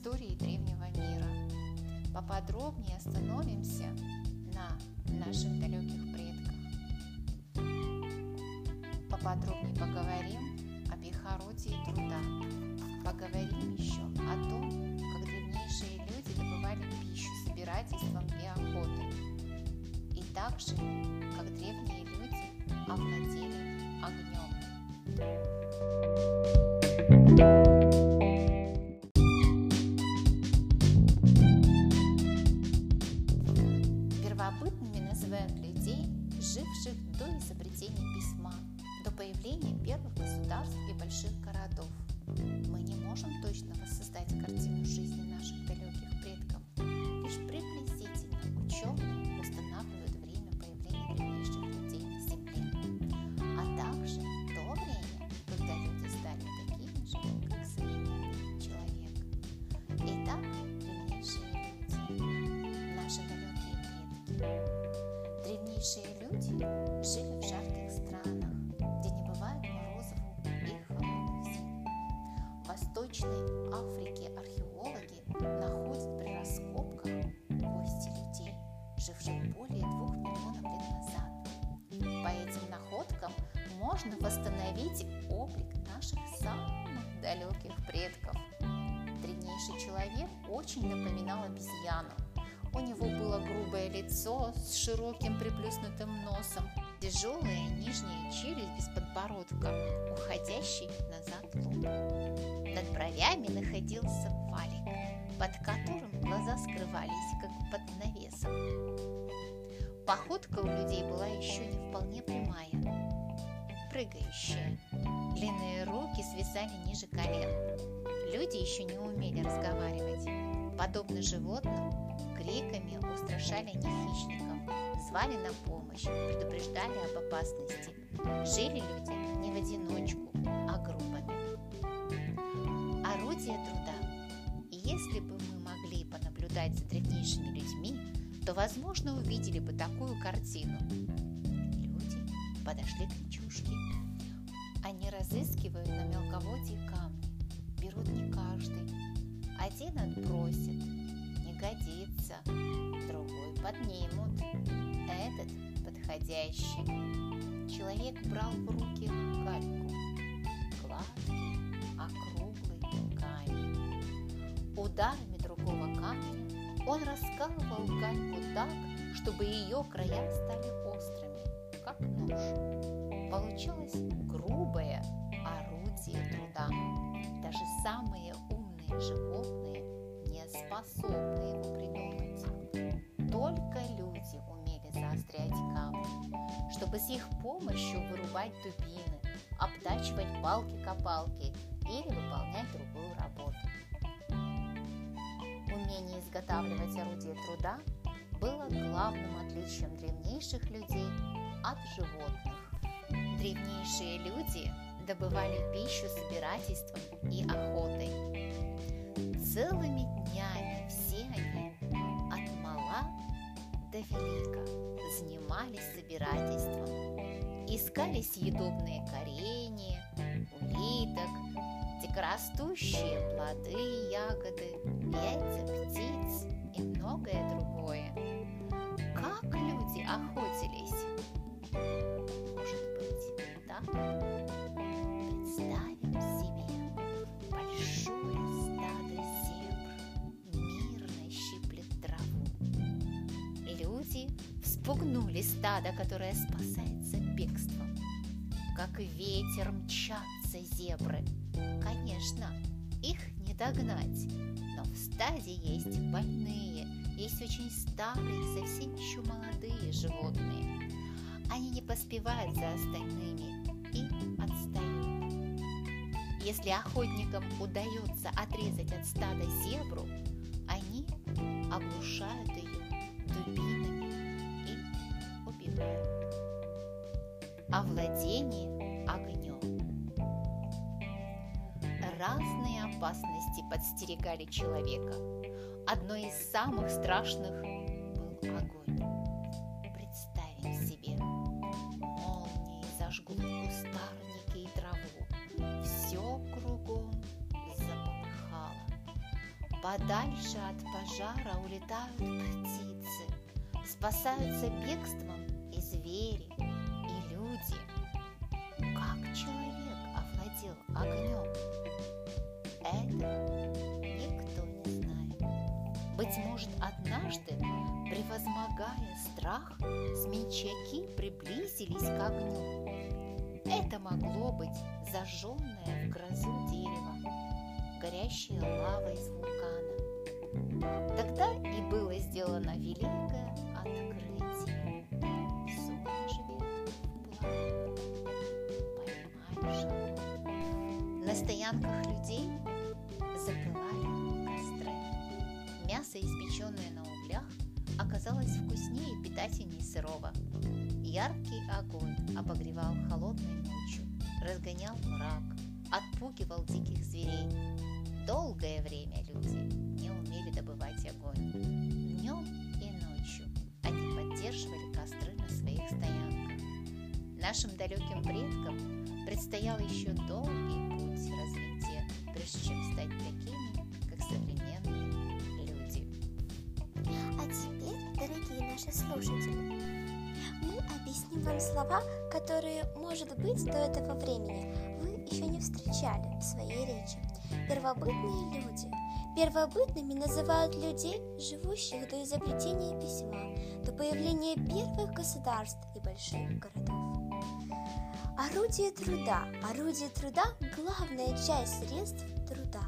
истории древнего мира. Поподробнее остановимся на наших далеких предках. Поподробнее поговорим об их орудии труда. Поговорим еще о том, как древнейшие люди добывали пищу собирательством и охотой. И также, как древние люди овладели огнем. Первобытными изобретения письма, до появления первых государств и больших городов. Мы не можем точно воссоздать картину жизни наших далеких предков, лишь приблизительно ученые устанавливают время появления древнейших людей на Земле, а также то время, когда люди стали такими же, как современный человек. Итак, древнейшие люди, наши далекие предки. Древнейшие люди можно восстановить облик наших самых далеких предков. Древнейший человек очень напоминал обезьяну. У него было грубое лицо с широким приплюснутым носом, тяжелая нижняя челюсть без подбородка, уходящий назад лоб. Над бровями находился валик, под которым глаза скрывались, как под навесом. Походка у людей была еще не вполне прямая, прыгающая. Длинные руки свисали ниже колен. Люди еще не умели разговаривать. Подобно животным, криками устрашали они хищников, звали на помощь, предупреждали об опасности. Жили люди не в одиночку, а группами. Орудие труда. Если бы мы могли понаблюдать за древнейшими людьми, то, возможно, увидели бы такую картину. Люди подошли к. Они разыскивают на мелководье камни. Берут не каждый. Один отбросит, не годится. Другой поднимут. Этот подходящий. Человек брал в руки гальку. Гладкий, округлый камень. Ударами другого камня он раскалывал гальку так, чтобы ее края стали острыми, как нож. Получилось самые умные животные не способны его придумать. Только люди умели заострять камни, чтобы с их помощью вырубать дубины, обтачивать палки-копалки или выполнять другую работу. Умение изготавливать орудие труда было главным отличием древнейших людей от животных. Древнейшие люди добывали пищу собирательством и охотой. Целыми днями все они, от мала до велика, занимались собирательством. Искали съедобные коренья, улиток, дикорастущие плоды ягоды, яйца птиц и многое другое. Как люди охотились? Может быть, так? Представим вспугнули стадо, которое спасается бегством. Как ветер мчатся зебры. Конечно, их не догнать, но в стаде есть больные, есть очень старые, совсем еще молодые животные. Они не поспевают за остальными и отстают. Если охотникам удается отрезать от стада зебру, они оглушают Овладение огнем. Разные опасности подстерегали человека. Одной из самых страшных был огонь. Представим себе, молнии зажгут кустарники и траву. Все кругом заполыхало. Подальше от пожара улетают птицы, спасаются бегством и звери, человек овладел огнем? Этого никто не знает. Быть может, однажды, превозмогая страх, смельчаки приблизились к огню. Это могло быть зажженное в грозу дерево, горящая лава из стоянках людей запылали костры. Мясо, испеченное на углях, оказалось вкуснее и питательнее сырого. Яркий огонь обогревал холодной ночью, разгонял мрак, отпугивал диких зверей. Долгое время люди не умели добывать огонь. Днем и ночью они поддерживали костры на своих стоянках. Нашим далеким предкам предстоял еще долгий путь наши слушатели, мы объясним вам слова, которые, может быть, до этого времени вы еще не встречали в своей речи. Первобытные люди. Первобытными называют людей, живущих до изобретения письма, до появления первых государств и больших городов. Орудие труда. Орудие труда – главная часть средств труда.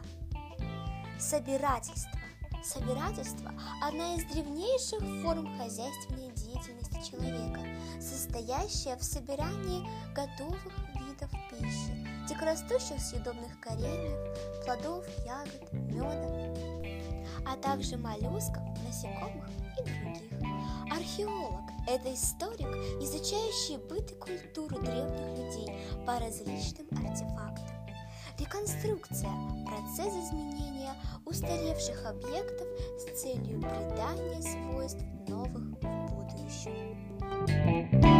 Собирательство. Собирательство – одна из древнейших форм хозяйственной деятельности человека, состоящая в собирании готовых видов пищи, дикорастущих съедобных кореньев, плодов, ягод, меда, а также моллюсков, насекомых и других. Археолог – это историк, изучающий быт и культуру древних людей по различным артефактам. Реконструкция – процесс изменения устаревших объектов с целью придания свойств новых в будущем.